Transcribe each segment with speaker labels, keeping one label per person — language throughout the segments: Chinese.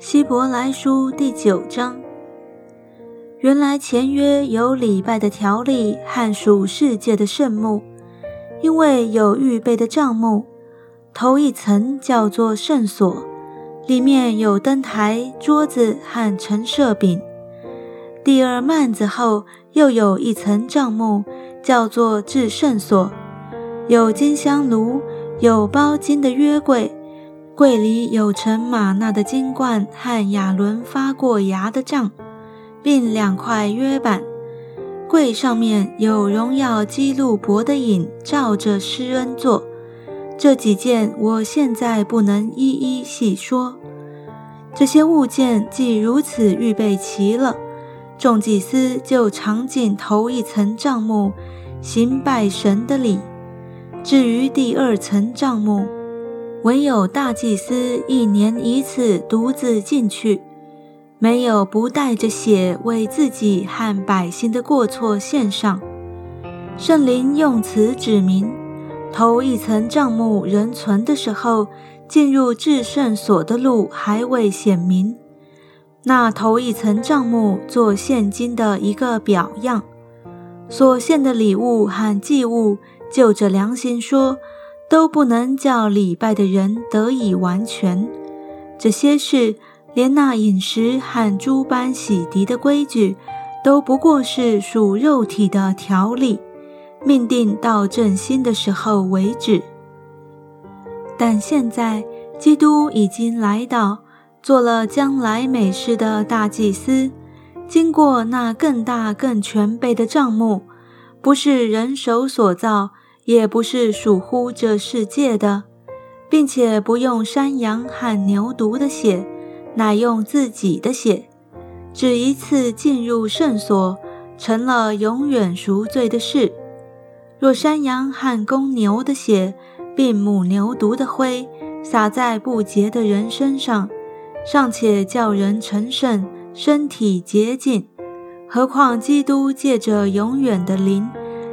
Speaker 1: 希伯来书第九章。原来前约有礼拜的条例和属世界的圣幕，因为有预备的帐幕，头一层叫做圣所，里面有灯台、桌子和陈设饼；第二幔子后又有一层帐幕，叫做至圣所，有金香炉，有包金的约柜。柜里有盛玛纳的金冠和亚伦发过芽的杖，并两块约板。柜上面有荣耀基路伯的影照着施恩座。这几件我现在不能一一细说。这些物件既如此预备齐了，众祭司就常进头一层帐幕，行拜神的礼。至于第二层帐幕，唯有大祭司一年一次独自进去，没有不带着血为自己和百姓的过错献上。圣灵用词指明，头一层帐幕仍存的时候，进入至圣所的路还未显明。那头一层帐幕做现今的一个表样，所献的礼物和祭物，就着良心说。都不能叫礼拜的人得以完全。这些事，连那饮食和诸般洗涤的规矩，都不过是属肉体的条例，命定到正心的时候为止。但现在，基督已经来到，做了将来美事的大祭司，经过那更大更全备的帐幕，不是人手所造。也不是属乎这世界的，并且不用山羊和牛犊的血，乃用自己的血，只一次进入圣所，成了永远赎罪的事。若山羊和公牛的血，并母牛犊的灰，洒在不洁的人身上，尚且叫人成圣，身体洁净，何况基督借着永远的灵。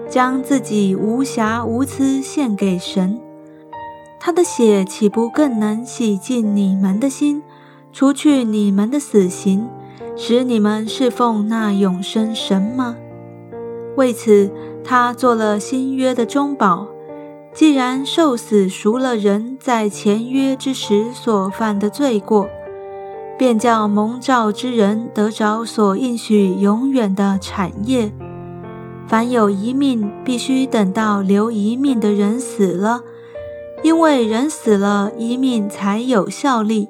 Speaker 1: 将自己无瑕无疵献给神，他的血岂不更能洗净你们的心，除去你们的死刑，使你们侍奉那永生神吗？为此，他做了新约的中保。既然受死赎了人在前约之时所犯的罪过，便叫蒙召之人得着所应许永远的产业。凡有一命，必须等到留一命的人死了，因为人死了，一命才有效力。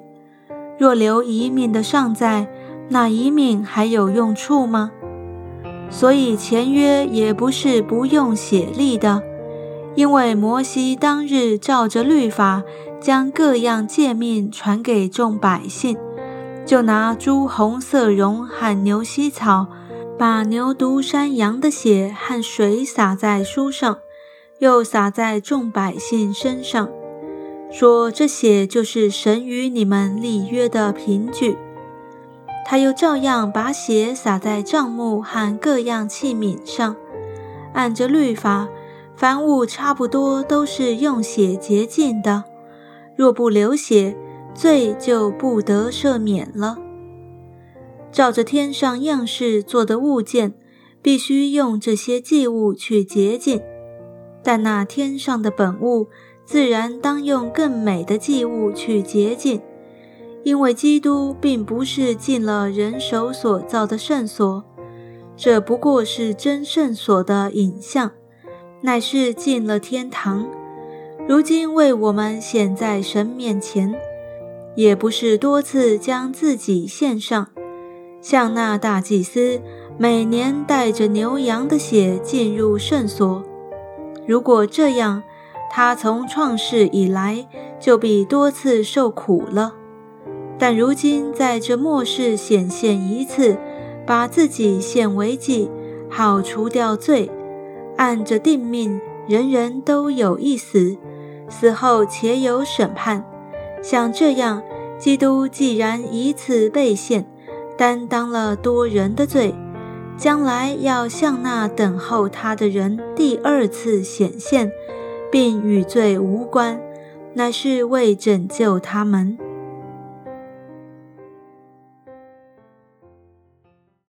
Speaker 1: 若留一命的尚在，那一命还有用处吗？所以前约也不是不用写立的，因为摩西当日照着律法，将各样诫命传给众百姓，就拿朱红色绒和牛膝草。把牛犊、山羊的血和水洒在书上，又洒在众百姓身上，说这血就是神与你们立约的凭据。他又照样把血洒在帐幕和各样器皿上，按着律法，凡物差不多都是用血洁净的。若不流血，罪就不得赦免了。照着天上样式做的物件，必须用这些祭物去洁净；但那天上的本物，自然当用更美的祭物去洁净。因为基督并不是进了人手所造的圣所，这不过是真圣所的影像，乃是进了天堂。如今为我们显在神面前，也不是多次将自己献上。像那大祭司每年带着牛羊的血进入圣所，如果这样，他从创世以来就比多次受苦了。但如今在这末世显现一次，把自己献为祭，好除掉罪，按着定命，人人都有一死，死后且有审判。像这样，基督既然一次被献。担当了多人的罪，将来要向那等候他的人第二次显现，并与罪无关，乃是为拯救他们。